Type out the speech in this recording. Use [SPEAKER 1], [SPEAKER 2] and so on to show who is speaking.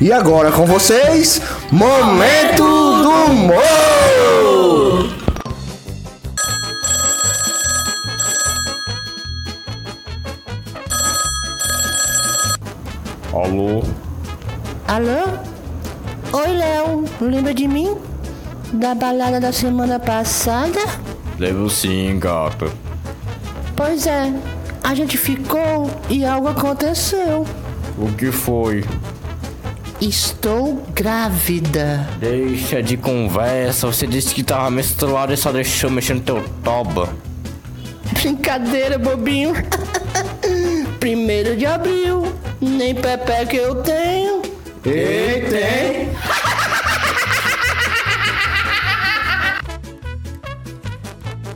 [SPEAKER 1] E agora com vocês, Momento do Humor!
[SPEAKER 2] Alô?
[SPEAKER 3] Alô? Oi, Léo. Lembra de mim? Da balada da semana passada?
[SPEAKER 2] Levo sim, gata.
[SPEAKER 3] Pois é. A gente ficou e algo aconteceu.
[SPEAKER 2] O que foi?
[SPEAKER 3] Estou grávida.
[SPEAKER 2] Deixa de conversa, você disse que tava menstruado e só deixou mexer no teu toba.
[SPEAKER 3] Brincadeira, bobinho. Primeiro de abril. Nem Pepe que eu tenho.
[SPEAKER 1] Ei, tem!